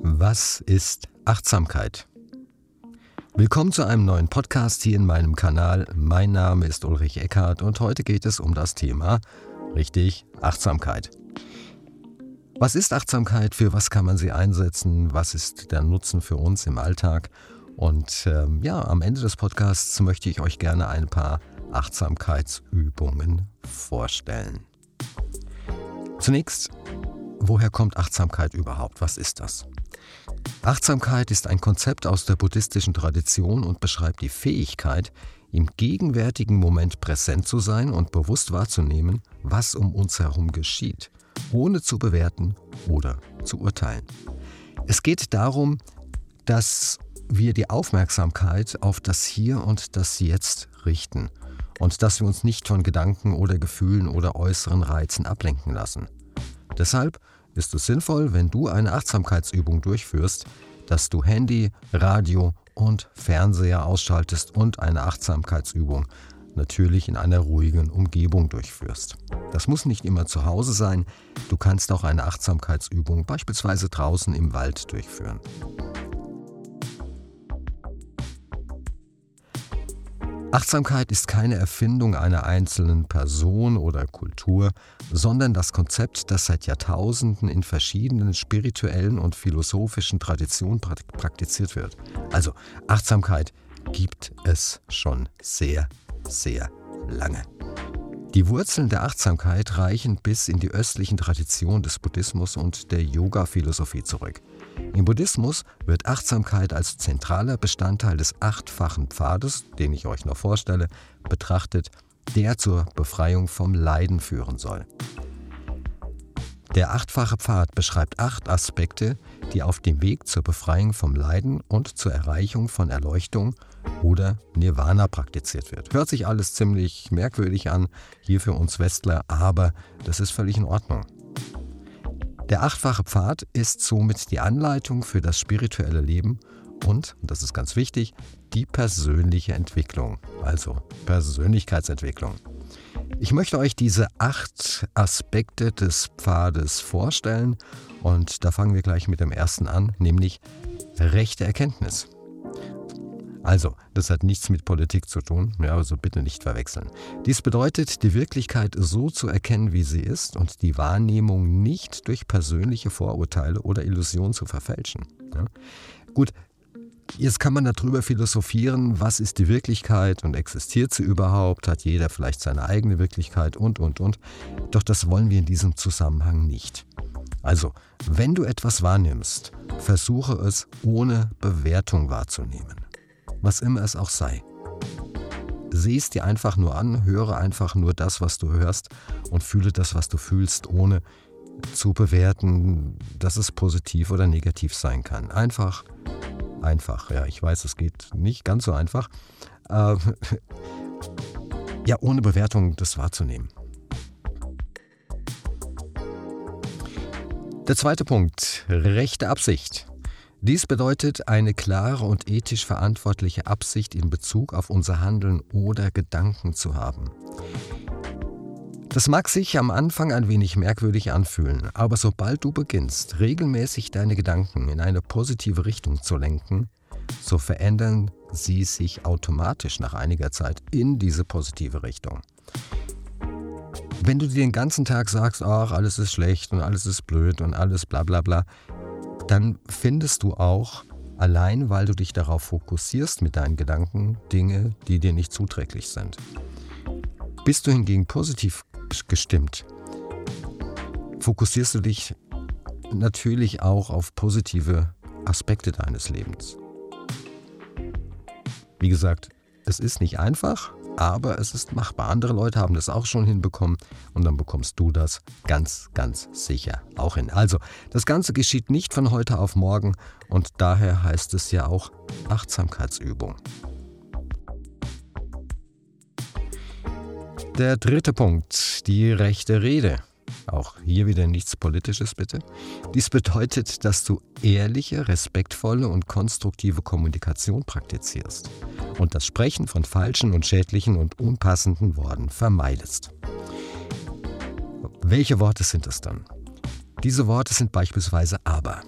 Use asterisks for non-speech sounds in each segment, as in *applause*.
Was ist Achtsamkeit? Willkommen zu einem neuen Podcast hier in meinem Kanal. Mein Name ist Ulrich Eckhardt und heute geht es um das Thema, richtig, Achtsamkeit. Was ist Achtsamkeit? Für was kann man sie einsetzen? Was ist der Nutzen für uns im Alltag? Und ähm, ja, am Ende des Podcasts möchte ich euch gerne ein paar Achtsamkeitsübungen vorstellen. Zunächst, woher kommt Achtsamkeit überhaupt? Was ist das? Achtsamkeit ist ein Konzept aus der buddhistischen Tradition und beschreibt die Fähigkeit, im gegenwärtigen Moment präsent zu sein und bewusst wahrzunehmen, was um uns herum geschieht, ohne zu bewerten oder zu urteilen. Es geht darum, dass wir die Aufmerksamkeit auf das Hier und das Jetzt richten und dass wir uns nicht von Gedanken oder Gefühlen oder äußeren Reizen ablenken lassen. Deshalb ist es sinnvoll, wenn du eine Achtsamkeitsübung durchführst, dass du Handy, Radio und Fernseher ausschaltest und eine Achtsamkeitsübung natürlich in einer ruhigen Umgebung durchführst. Das muss nicht immer zu Hause sein, du kannst auch eine Achtsamkeitsübung beispielsweise draußen im Wald durchführen. Achtsamkeit ist keine Erfindung einer einzelnen Person oder Kultur, sondern das Konzept, das seit Jahrtausenden in verschiedenen spirituellen und philosophischen Traditionen praktiziert wird. Also Achtsamkeit gibt es schon sehr, sehr lange. Die Wurzeln der Achtsamkeit reichen bis in die östlichen Traditionen des Buddhismus und der Yoga-Philosophie zurück. Im Buddhismus wird Achtsamkeit als zentraler Bestandteil des achtfachen Pfades, den ich euch noch vorstelle, betrachtet, der zur Befreiung vom Leiden führen soll. Der achtfache Pfad beschreibt acht Aspekte, die auf dem Weg zur Befreiung vom Leiden und zur Erreichung von Erleuchtung oder Nirvana praktiziert wird. Hört sich alles ziemlich merkwürdig an, hier für uns Westler, aber das ist völlig in Ordnung. Der achtfache Pfad ist somit die Anleitung für das spirituelle Leben und, das ist ganz wichtig, die persönliche Entwicklung, also Persönlichkeitsentwicklung. Ich möchte euch diese acht Aspekte des Pfades vorstellen und da fangen wir gleich mit dem ersten an, nämlich rechte Erkenntnis. Also, das hat nichts mit Politik zu tun, ja, also bitte nicht verwechseln. Dies bedeutet, die Wirklichkeit so zu erkennen, wie sie ist und die Wahrnehmung nicht durch persönliche Vorurteile oder Illusionen zu verfälschen. Ja. Gut, Jetzt kann man darüber philosophieren, was ist die Wirklichkeit und existiert sie überhaupt? Hat jeder vielleicht seine eigene Wirklichkeit und, und, und. Doch das wollen wir in diesem Zusammenhang nicht. Also, wenn du etwas wahrnimmst, versuche es ohne Bewertung wahrzunehmen was immer es auch sei. Sieh es dir einfach nur an, höre einfach nur das, was du hörst und fühle das, was du fühlst, ohne zu bewerten, dass es positiv oder negativ sein kann. Einfach, einfach. Ja, ich weiß, es geht nicht ganz so einfach. Äh, *laughs* ja, ohne Bewertung das wahrzunehmen. Der zweite Punkt, rechte Absicht. Dies bedeutet eine klare und ethisch verantwortliche Absicht in Bezug auf unser Handeln oder Gedanken zu haben. Das mag sich am Anfang ein wenig merkwürdig anfühlen, aber sobald du beginnst, regelmäßig deine Gedanken in eine positive Richtung zu lenken, so verändern sie sich automatisch nach einiger Zeit in diese positive Richtung. Wenn du dir den ganzen Tag sagst, ach, alles ist schlecht und alles ist blöd und alles bla bla bla, dann findest du auch, allein weil du dich darauf fokussierst mit deinen Gedanken, Dinge, die dir nicht zuträglich sind. Bist du hingegen positiv gestimmt, fokussierst du dich natürlich auch auf positive Aspekte deines Lebens. Wie gesagt, es ist nicht einfach, aber es ist machbar. Andere Leute haben das auch schon hinbekommen und dann bekommst du das ganz, ganz sicher auch hin. Also, das Ganze geschieht nicht von heute auf morgen und daher heißt es ja auch Achtsamkeitsübung. Der dritte Punkt, die rechte Rede. Auch hier wieder nichts Politisches bitte. Dies bedeutet, dass du ehrliche, respektvolle und konstruktive Kommunikation praktizierst und das Sprechen von falschen und schädlichen und unpassenden Worten vermeidest. Welche Worte sind es dann? Diese Worte sind beispielsweise aber.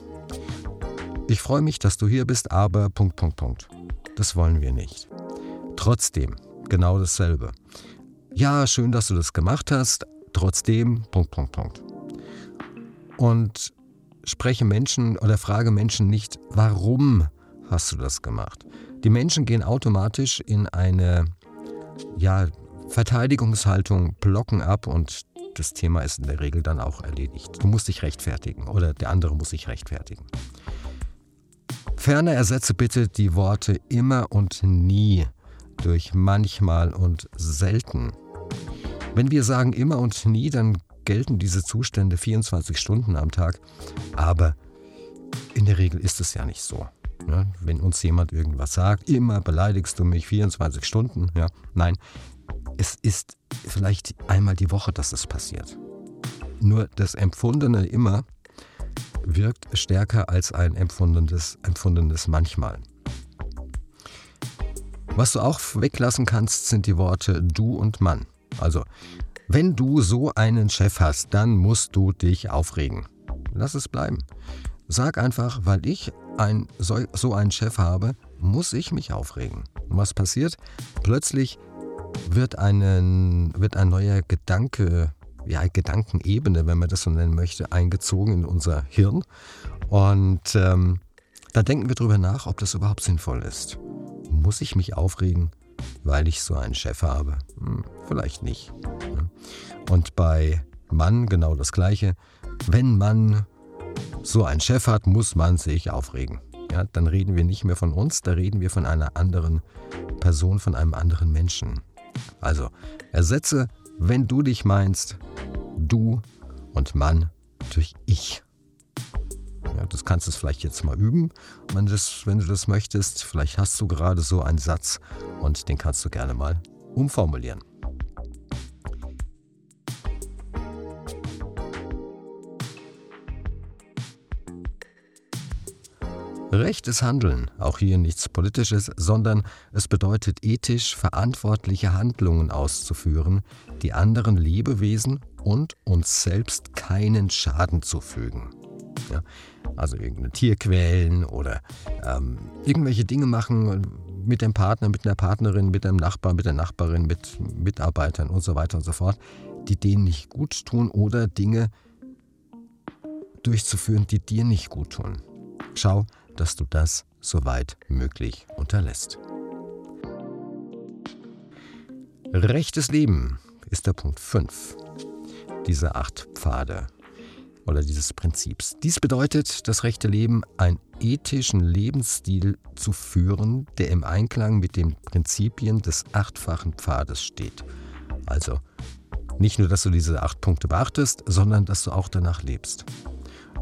ich freue mich, dass du hier bist, aber Punkt, Punkt, Punkt. Das wollen wir nicht. Trotzdem, genau dasselbe. Ja, schön, dass du das gemacht hast, trotzdem, Punkt, Punkt, Punkt. Und spreche Menschen oder frage Menschen nicht, warum hast du das gemacht? Die Menschen gehen automatisch in eine ja, Verteidigungshaltung, blocken ab und das Thema ist in der Regel dann auch erledigt. Du musst dich rechtfertigen oder der andere muss sich rechtfertigen. Ferner ersetze bitte die Worte immer und nie durch manchmal und selten. Wenn wir sagen immer und nie, dann gelten diese Zustände 24 Stunden am Tag, aber in der Regel ist es ja nicht so. Ja, wenn uns jemand irgendwas sagt, immer beleidigst du mich 24 Stunden. Ja, nein, es ist vielleicht einmal die Woche, dass es passiert. Nur das Empfundene immer wirkt stärker als ein empfundenes, empfundenes manchmal. Was du auch weglassen kannst, sind die Worte du und Mann. Also, wenn du so einen Chef hast, dann musst du dich aufregen. Lass es bleiben. Sag einfach, weil ich ein, so, so einen Chef habe, muss ich mich aufregen. Und was passiert? Plötzlich wird, einen, wird ein neuer Gedanke, ja, Gedankenebene, wenn man das so nennen möchte, eingezogen in unser Hirn. Und ähm, da denken wir drüber nach, ob das überhaupt sinnvoll ist. Muss ich mich aufregen, weil ich so einen Chef habe? Hm, vielleicht nicht. Und bei Mann genau das Gleiche. Wenn man so einen Chef hat, muss man sich aufregen. Ja, dann reden wir nicht mehr von uns, da reden wir von einer anderen Person, von einem anderen Menschen. Also ersetze, wenn du dich meinst, du und Mann durch ich. Ja, das kannst du vielleicht jetzt mal üben, wenn, das, wenn du das möchtest. Vielleicht hast du gerade so einen Satz und den kannst du gerne mal umformulieren. Rechtes Handeln, auch hier nichts Politisches, sondern es bedeutet ethisch verantwortliche Handlungen auszuführen, die anderen Lebewesen und uns selbst keinen Schaden zufügen. Ja, also irgendein Tier quälen oder ähm, irgendwelche Dinge machen mit dem Partner, mit einer Partnerin, mit dem Nachbar, mit der Nachbarin, mit Mitarbeitern und so weiter und so fort, die denen nicht gut tun oder Dinge durchzuführen, die dir nicht gut tun. Schau, dass du das soweit möglich unterlässt. Rechtes Leben ist der Punkt 5 dieser acht Pfade oder dieses Prinzips. Dies bedeutet, das rechte Leben einen ethischen Lebensstil zu führen, der im Einklang mit den Prinzipien des achtfachen Pfades steht. Also nicht nur, dass du diese acht Punkte beachtest, sondern dass du auch danach lebst.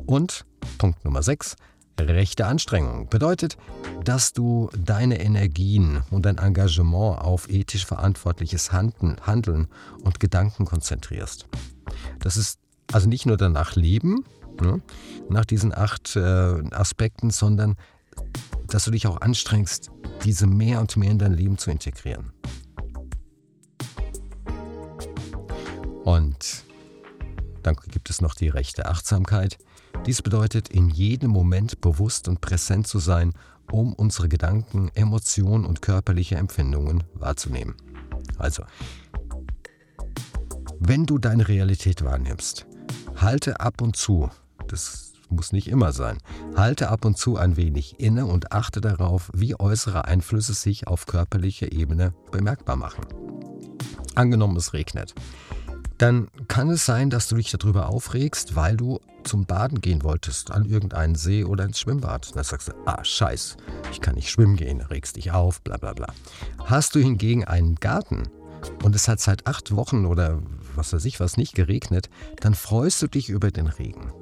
Und Punkt Nummer 6, Rechte Anstrengung bedeutet, dass du deine Energien und dein Engagement auf ethisch verantwortliches Handeln und Gedanken konzentrierst. Das ist also nicht nur danach Leben, ne, nach diesen acht äh, Aspekten, sondern dass du dich auch anstrengst, diese mehr und mehr in dein Leben zu integrieren. Und dann gibt es noch die rechte Achtsamkeit. Dies bedeutet, in jedem Moment bewusst und präsent zu sein, um unsere Gedanken, Emotionen und körperliche Empfindungen wahrzunehmen. Also, wenn du deine Realität wahrnimmst, halte ab und zu, das muss nicht immer sein, halte ab und zu ein wenig inne und achte darauf, wie äußere Einflüsse sich auf körperlicher Ebene bemerkbar machen. Angenommen, es regnet dann kann es sein, dass du dich darüber aufregst, weil du zum Baden gehen wolltest, an irgendeinen See oder ins Schwimmbad. Dann sagst du, ah, scheiß, ich kann nicht schwimmen gehen, regst dich auf, bla bla bla. Hast du hingegen einen Garten und es hat seit acht Wochen oder was weiß ich was nicht geregnet, dann freust du dich über den Regen.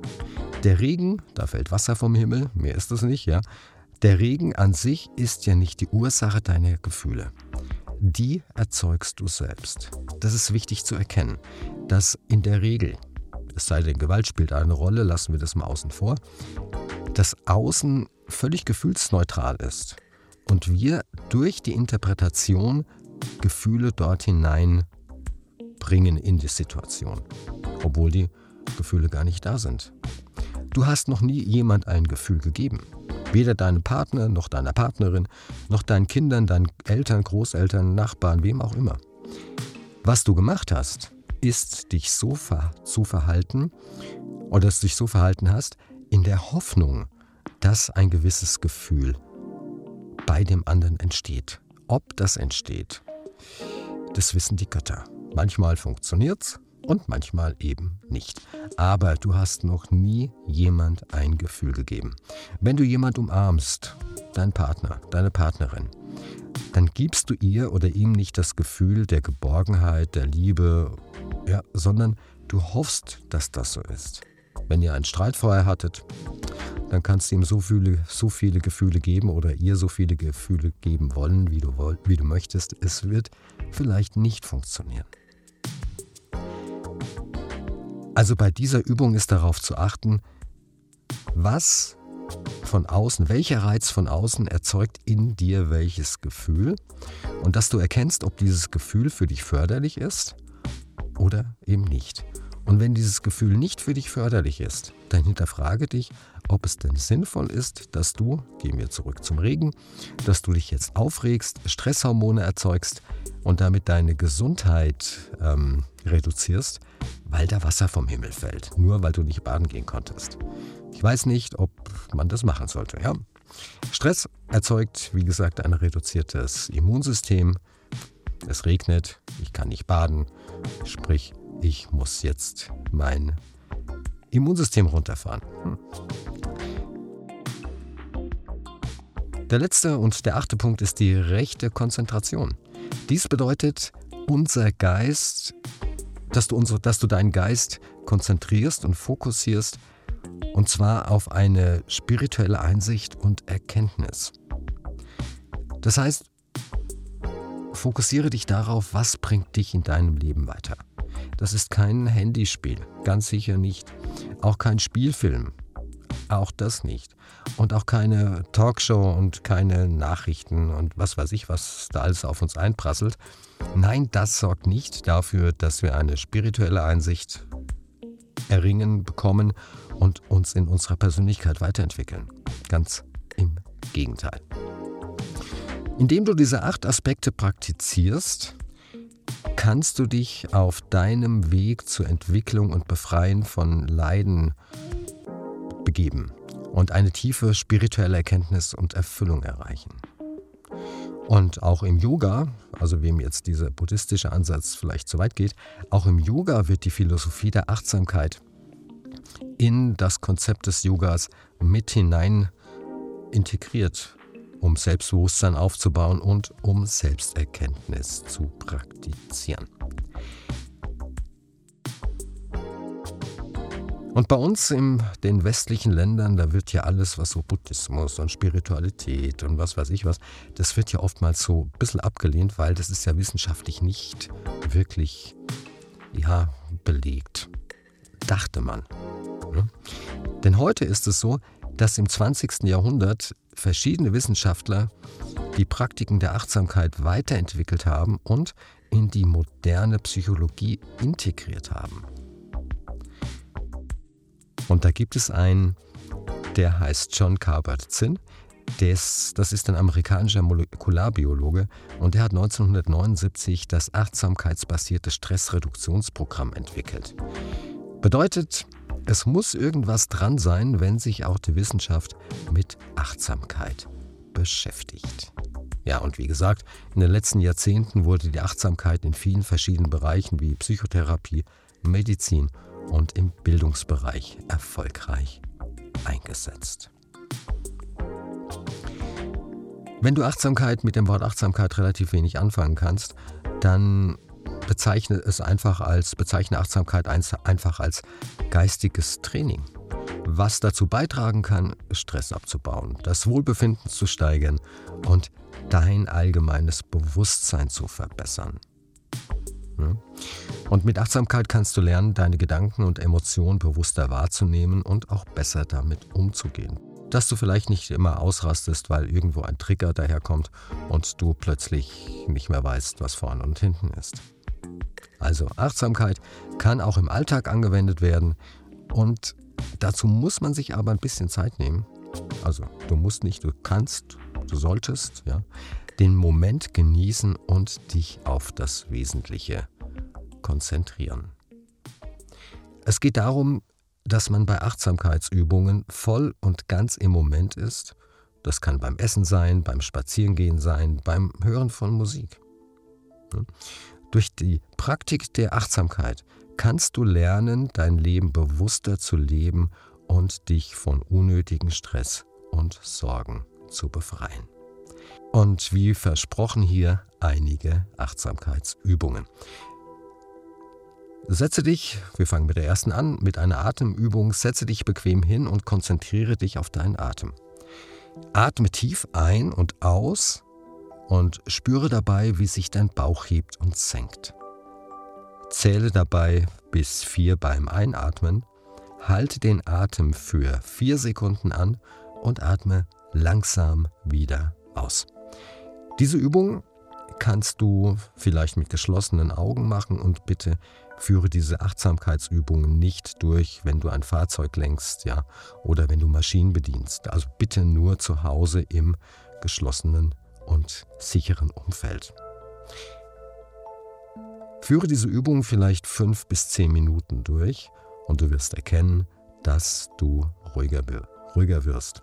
Der Regen, da fällt Wasser vom Himmel, mehr ist es nicht, ja. Der Regen an sich ist ja nicht die Ursache deiner Gefühle die erzeugst du selbst. Das ist wichtig zu erkennen, dass in der Regel, es sei denn, Gewalt spielt eine Rolle, lassen wir das mal außen vor, das Außen völlig gefühlsneutral ist und wir durch die Interpretation Gefühle dort hinein bringen in die Situation, obwohl die Gefühle gar nicht da sind. Du hast noch nie jemand ein Gefühl gegeben. Weder deinem Partner noch deiner Partnerin, noch deinen Kindern, deinen Eltern, Großeltern, Nachbarn, wem auch immer. Was du gemacht hast, ist, dich so ver zu verhalten oder dass du dich so verhalten hast, in der Hoffnung, dass ein gewisses Gefühl bei dem anderen entsteht. Ob das entsteht, das wissen die Götter. Manchmal funktioniert's und manchmal eben nicht. Aber du hast noch nie jemand ein Gefühl gegeben. Wenn du jemand umarmst, deinen Partner, deine Partnerin, dann gibst du ihr oder ihm nicht das Gefühl der Geborgenheit, der Liebe, ja, sondern du hoffst, dass das so ist. Wenn ihr einen Streit vorher hattet, dann kannst du ihm so viele, so viele Gefühle geben oder ihr so viele Gefühle geben wollen, wie du, wie du möchtest. Es wird vielleicht nicht funktionieren. Also bei dieser Übung ist darauf zu achten, was von außen, welcher Reiz von außen erzeugt in dir welches Gefühl und dass du erkennst, ob dieses Gefühl für dich förderlich ist oder eben nicht. Und wenn dieses Gefühl nicht für dich förderlich ist, dann hinterfrage dich, ob es denn sinnvoll ist, dass du, gehen wir zurück zum Regen, dass du dich jetzt aufregst, Stresshormone erzeugst und damit deine Gesundheit ähm, reduzierst, weil da Wasser vom Himmel fällt, nur weil du nicht baden gehen konntest. Ich weiß nicht, ob man das machen sollte. Ja? Stress erzeugt, wie gesagt, ein reduziertes Immunsystem. Es regnet, ich kann nicht baden, sprich, ich muss jetzt mein Immunsystem runterfahren. Der letzte und der achte Punkt ist die rechte Konzentration. Dies bedeutet, unser Geist, dass du, unser, dass du deinen Geist konzentrierst und fokussierst, und zwar auf eine spirituelle Einsicht und Erkenntnis. Das heißt, fokussiere dich darauf, was bringt dich in deinem Leben weiter. Das ist kein Handyspiel, ganz sicher nicht. Auch kein Spielfilm, auch das nicht. Und auch keine Talkshow und keine Nachrichten und was weiß ich, was da alles auf uns einprasselt. Nein, das sorgt nicht dafür, dass wir eine spirituelle Einsicht erringen, bekommen und uns in unserer Persönlichkeit weiterentwickeln. Ganz im Gegenteil. Indem du diese acht Aspekte praktizierst, kannst du dich auf deinem Weg zur Entwicklung und Befreien von Leiden begeben und eine tiefe spirituelle Erkenntnis und Erfüllung erreichen. Und auch im Yoga, also wem jetzt dieser buddhistische Ansatz vielleicht zu weit geht, auch im Yoga wird die Philosophie der Achtsamkeit in das Konzept des Yogas mit hinein integriert um Selbstbewusstsein aufzubauen und um Selbsterkenntnis zu praktizieren. Und bei uns in den westlichen Ländern, da wird ja alles, was so Buddhismus und Spiritualität und was weiß ich was, das wird ja oftmals so ein bisschen abgelehnt, weil das ist ja wissenschaftlich nicht wirklich ja, belegt. Dachte man. Ne? Denn heute ist es so, dass im 20. Jahrhundert verschiedene Wissenschaftler die Praktiken der Achtsamkeit weiterentwickelt haben und in die moderne Psychologie integriert haben. Und da gibt es einen, der heißt John Kabat-Zinn. Das, das ist ein amerikanischer Molekularbiologe und der hat 1979 das achtsamkeitsbasierte Stressreduktionsprogramm entwickelt. Bedeutet, es muss irgendwas dran sein, wenn sich auch die Wissenschaft mit Achtsamkeit beschäftigt. Ja, und wie gesagt, in den letzten Jahrzehnten wurde die Achtsamkeit in vielen verschiedenen Bereichen wie Psychotherapie, Medizin und im Bildungsbereich erfolgreich eingesetzt. Wenn du Achtsamkeit mit dem Wort Achtsamkeit relativ wenig anfangen kannst, dann bezeichne es einfach als, bezeichne Achtsamkeit einfach als geistiges Training, was dazu beitragen kann, Stress abzubauen, das Wohlbefinden zu steigern und dein allgemeines Bewusstsein zu verbessern. Und mit Achtsamkeit kannst du lernen, deine Gedanken und Emotionen bewusster wahrzunehmen und auch besser damit umzugehen. Dass du vielleicht nicht immer ausrastest, weil irgendwo ein Trigger daherkommt und du plötzlich nicht mehr weißt, was vorne und hinten ist. Also Achtsamkeit kann auch im Alltag angewendet werden und dazu muss man sich aber ein bisschen Zeit nehmen. Also du musst nicht, du kannst, du solltest, ja, den Moment genießen und dich auf das Wesentliche konzentrieren. Es geht darum, dass man bei Achtsamkeitsübungen voll und ganz im Moment ist. Das kann beim Essen sein, beim Spazierengehen sein, beim Hören von Musik. Durch die Praktik der Achtsamkeit kannst du lernen, dein Leben bewusster zu leben und dich von unnötigen Stress und Sorgen zu befreien. Und wie versprochen hier einige Achtsamkeitsübungen. Setze dich, wir fangen mit der ersten an, mit einer Atemübung, setze dich bequem hin und konzentriere dich auf deinen Atem. Atme tief ein und aus und spüre dabei, wie sich dein Bauch hebt und senkt. Zähle dabei bis vier beim Einatmen, halte den Atem für vier Sekunden an und atme langsam wieder aus. Diese Übung kannst du vielleicht mit geschlossenen Augen machen und bitte führe diese Achtsamkeitsübungen nicht durch, wenn du ein Fahrzeug lenkst, ja, oder wenn du Maschinen bedienst. Also bitte nur zu Hause im geschlossenen und sicheren Umfeld. Führe diese Übung vielleicht fünf bis zehn Minuten durch und du wirst erkennen, dass du ruhiger, ruhiger wirst.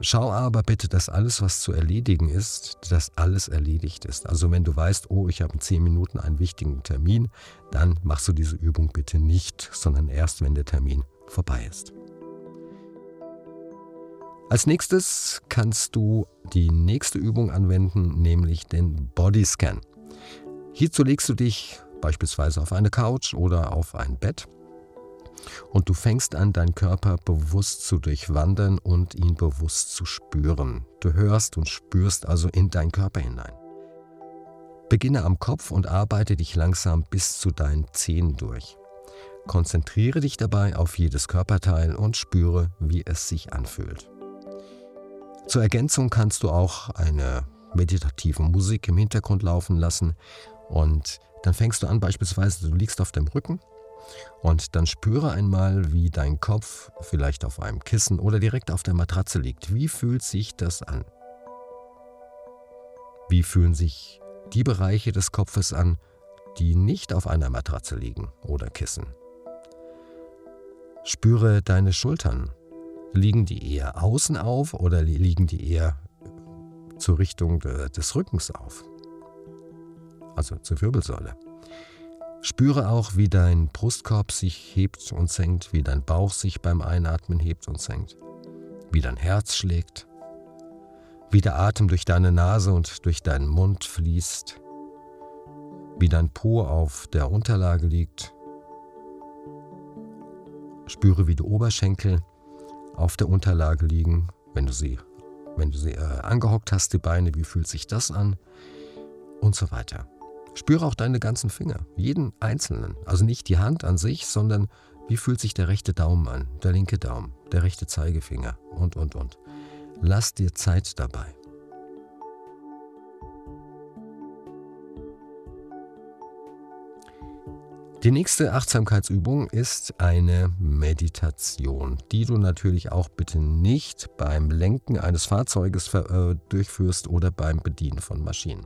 Schau aber bitte, dass alles, was zu erledigen ist, dass alles erledigt ist. Also wenn du weißt, oh, ich habe in zehn Minuten einen wichtigen Termin, dann machst du diese Übung bitte nicht, sondern erst, wenn der Termin vorbei ist. Als nächstes kannst du die nächste Übung anwenden, nämlich den Bodyscan. Hierzu legst du dich beispielsweise auf eine Couch oder auf ein Bett und du fängst an, deinen Körper bewusst zu durchwandern und ihn bewusst zu spüren. Du hörst und spürst also in deinen Körper hinein. Beginne am Kopf und arbeite dich langsam bis zu deinen Zehen durch. Konzentriere dich dabei auf jedes Körperteil und spüre, wie es sich anfühlt. Zur Ergänzung kannst du auch eine meditative Musik im Hintergrund laufen lassen und dann fängst du an, beispielsweise, du liegst auf dem Rücken und dann spüre einmal, wie dein Kopf vielleicht auf einem Kissen oder direkt auf der Matratze liegt. Wie fühlt sich das an? Wie fühlen sich die Bereiche des Kopfes an, die nicht auf einer Matratze liegen oder Kissen? Spüre deine Schultern. Liegen die eher außen auf oder liegen die eher zur Richtung des Rückens auf? Also zur Wirbelsäule. Spüre auch, wie dein Brustkorb sich hebt und senkt, wie dein Bauch sich beim Einatmen hebt und senkt, wie dein Herz schlägt, wie der Atem durch deine Nase und durch deinen Mund fließt, wie dein Po auf der Unterlage liegt. Spüre, wie die Oberschenkel auf der Unterlage liegen, wenn du sie, wenn du sie äh, angehockt hast, die Beine, wie fühlt sich das an und so weiter. Spüre auch deine ganzen Finger, jeden einzelnen. Also nicht die Hand an sich, sondern wie fühlt sich der rechte Daumen an, der linke Daumen, der rechte Zeigefinger und, und, und. Lass dir Zeit dabei. Die nächste Achtsamkeitsübung ist eine Meditation, die du natürlich auch bitte nicht beim Lenken eines Fahrzeuges äh, durchführst oder beim Bedienen von Maschinen.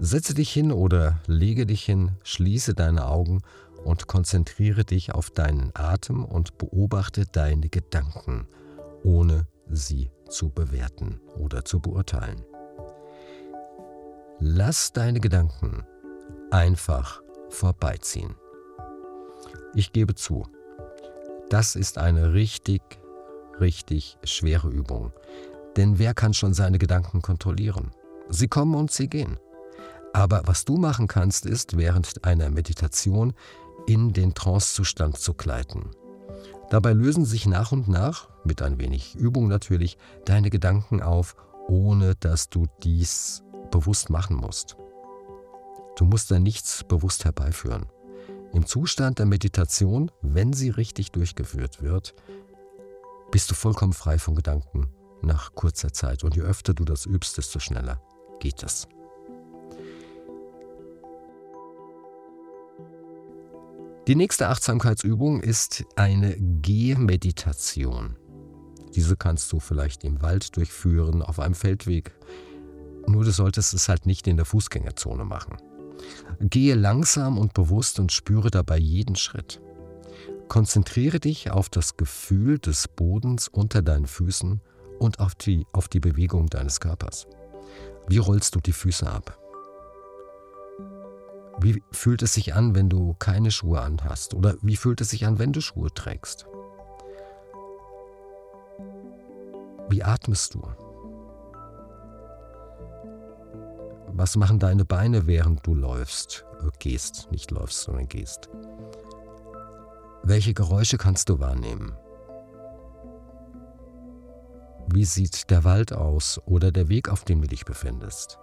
Setze dich hin oder lege dich hin, schließe deine Augen und konzentriere dich auf deinen Atem und beobachte deine Gedanken, ohne sie zu bewerten oder zu beurteilen. Lass deine Gedanken einfach vorbeiziehen. Ich gebe zu, das ist eine richtig, richtig schwere Übung. Denn wer kann schon seine Gedanken kontrollieren? Sie kommen und sie gehen. Aber was du machen kannst, ist, während einer Meditation in den Trancezustand zu gleiten. Dabei lösen sich nach und nach, mit ein wenig Übung natürlich, deine Gedanken auf, ohne dass du dies bewusst machen musst. Du musst da nichts bewusst herbeiführen. Im Zustand der Meditation, wenn sie richtig durchgeführt wird, bist du vollkommen frei von Gedanken nach kurzer Zeit. Und je öfter du das übst, desto schneller geht es. Die nächste Achtsamkeitsübung ist eine Gehmeditation. Diese kannst du vielleicht im Wald durchführen, auf einem Feldweg. Nur du solltest es halt nicht in der Fußgängerzone machen. Gehe langsam und bewusst und spüre dabei jeden Schritt. Konzentriere dich auf das Gefühl des Bodens unter deinen Füßen und auf die, auf die Bewegung deines Körpers. Wie rollst du die Füße ab? Wie fühlt es sich an, wenn du keine Schuhe anhast? Oder wie fühlt es sich an, wenn du Schuhe trägst? Wie atmest du? Was machen deine Beine, während du läufst? Äh, gehst, nicht läufst, sondern gehst. Welche Geräusche kannst du wahrnehmen? Wie sieht der Wald aus oder der Weg, auf dem du dich befindest?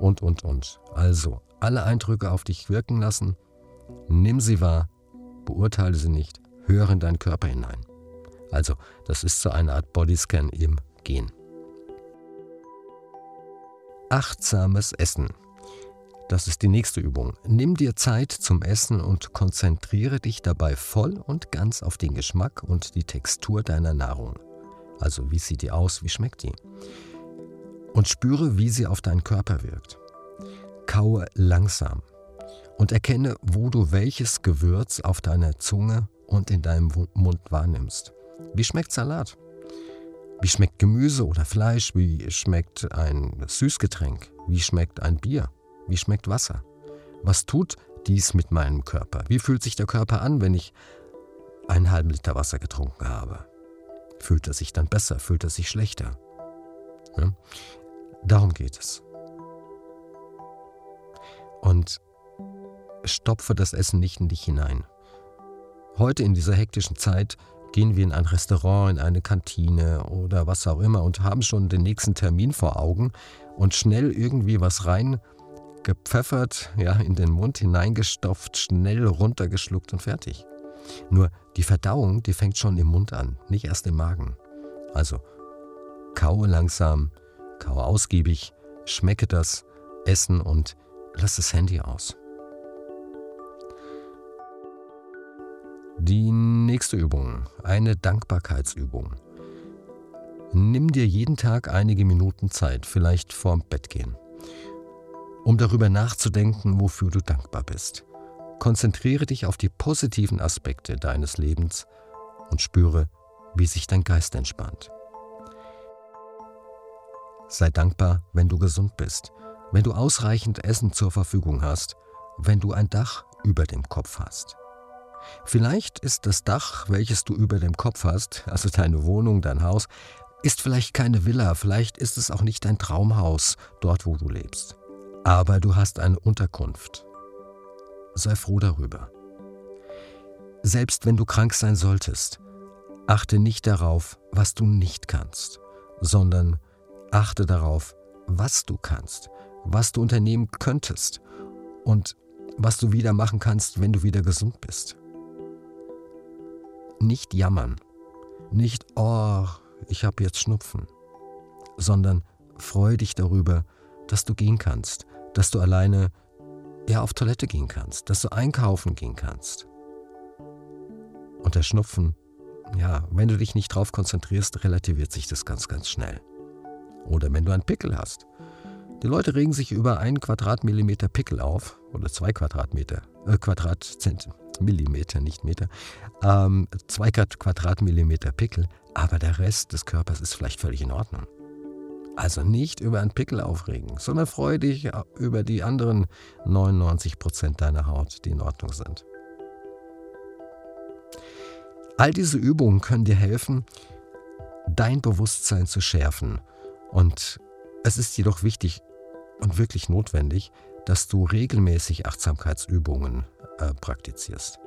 Und, und, und. Also, alle Eindrücke auf dich wirken lassen, nimm sie wahr, beurteile sie nicht, höre in deinen Körper hinein. Also, das ist so eine Art Bodyscan im Gehen. Achtsames Essen. Das ist die nächste Übung. Nimm dir Zeit zum Essen und konzentriere dich dabei voll und ganz auf den Geschmack und die Textur deiner Nahrung. Also wie sieht die aus, wie schmeckt die? Und spüre, wie sie auf deinen Körper wirkt. Kaue langsam und erkenne, wo du welches Gewürz auf deiner Zunge und in deinem Mund wahrnimmst. Wie schmeckt Salat? Wie schmeckt Gemüse oder Fleisch? Wie schmeckt ein Süßgetränk? Wie schmeckt ein Bier? Wie schmeckt Wasser? Was tut dies mit meinem Körper? Wie fühlt sich der Körper an, wenn ich einen halben Liter Wasser getrunken habe? Fühlt er sich dann besser? Fühlt er sich schlechter? Ja? Darum geht es. Und stopfe das Essen nicht in dich hinein. Heute in dieser hektischen Zeit gehen wir in ein Restaurant, in eine Kantine oder was auch immer und haben schon den nächsten Termin vor Augen und schnell irgendwie was rein gepfeffert, ja, in den Mund hineingestopft, schnell runtergeschluckt und fertig. Nur die Verdauung, die fängt schon im Mund an, nicht erst im Magen. Also kaue langsam, kaue ausgiebig, schmecke das Essen und lass das Handy aus. Die nächste Übung, eine Dankbarkeitsübung. Nimm dir jeden Tag einige Minuten Zeit, vielleicht vorm Bett gehen, um darüber nachzudenken, wofür du dankbar bist. Konzentriere dich auf die positiven Aspekte deines Lebens und spüre, wie sich dein Geist entspannt. Sei dankbar, wenn du gesund bist, wenn du ausreichend Essen zur Verfügung hast, wenn du ein Dach über dem Kopf hast. Vielleicht ist das Dach, welches du über dem Kopf hast, also deine Wohnung, dein Haus, ist vielleicht keine Villa, vielleicht ist es auch nicht dein Traumhaus, dort wo du lebst. Aber du hast eine Unterkunft. Sei froh darüber. Selbst wenn du krank sein solltest, achte nicht darauf, was du nicht kannst, sondern achte darauf, was du kannst, was du unternehmen könntest und was du wieder machen kannst, wenn du wieder gesund bist nicht jammern, nicht, oh, ich habe jetzt Schnupfen, sondern freu dich darüber, dass du gehen kannst, dass du alleine ja, auf Toilette gehen kannst, dass du einkaufen gehen kannst. Und der Schnupfen, ja, wenn du dich nicht drauf konzentrierst, relativiert sich das ganz, ganz schnell. Oder wenn du einen Pickel hast. Die Leute regen sich über einen Quadratmillimeter Pickel auf, oder zwei Quadratmeter, äh, Quadratzentimeter, Millimeter, nicht Meter, ähm, zwei Quadratmillimeter Pickel, aber der Rest des Körpers ist vielleicht völlig in Ordnung. Also nicht über einen Pickel aufregen, sondern freue dich über die anderen 99 Prozent deiner Haut, die in Ordnung sind. All diese Übungen können dir helfen, dein Bewusstsein zu schärfen. Und es ist jedoch wichtig und wirklich notwendig, dass du regelmäßig Achtsamkeitsübungen äh, praktizierst.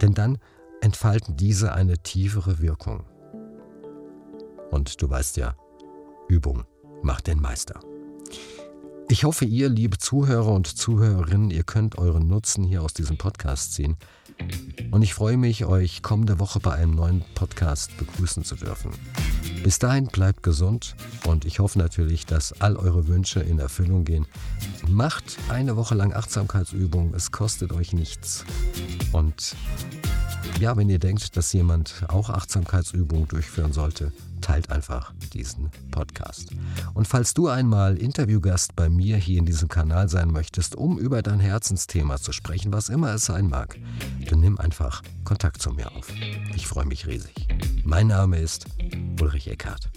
Denn dann entfalten diese eine tiefere Wirkung. Und du weißt ja, Übung macht den Meister. Ich hoffe, ihr, liebe Zuhörer und Zuhörerinnen, ihr könnt euren Nutzen hier aus diesem Podcast ziehen. Und ich freue mich, euch kommende Woche bei einem neuen Podcast begrüßen zu dürfen. Bis dahin bleibt gesund und ich hoffe natürlich, dass all eure Wünsche in Erfüllung gehen. Macht eine Woche lang Achtsamkeitsübungen, es kostet euch nichts. Und ja, wenn ihr denkt, dass jemand auch Achtsamkeitsübungen durchführen sollte, teilt einfach diesen Podcast. Und falls du einmal Interviewgast bei mir hier in diesem Kanal sein möchtest, um über dein Herzensthema zu sprechen, was immer es sein mag, dann nimm einfach Kontakt zu mir auf. Ich freue mich riesig. Mein Name ist Ulrich Eckhardt.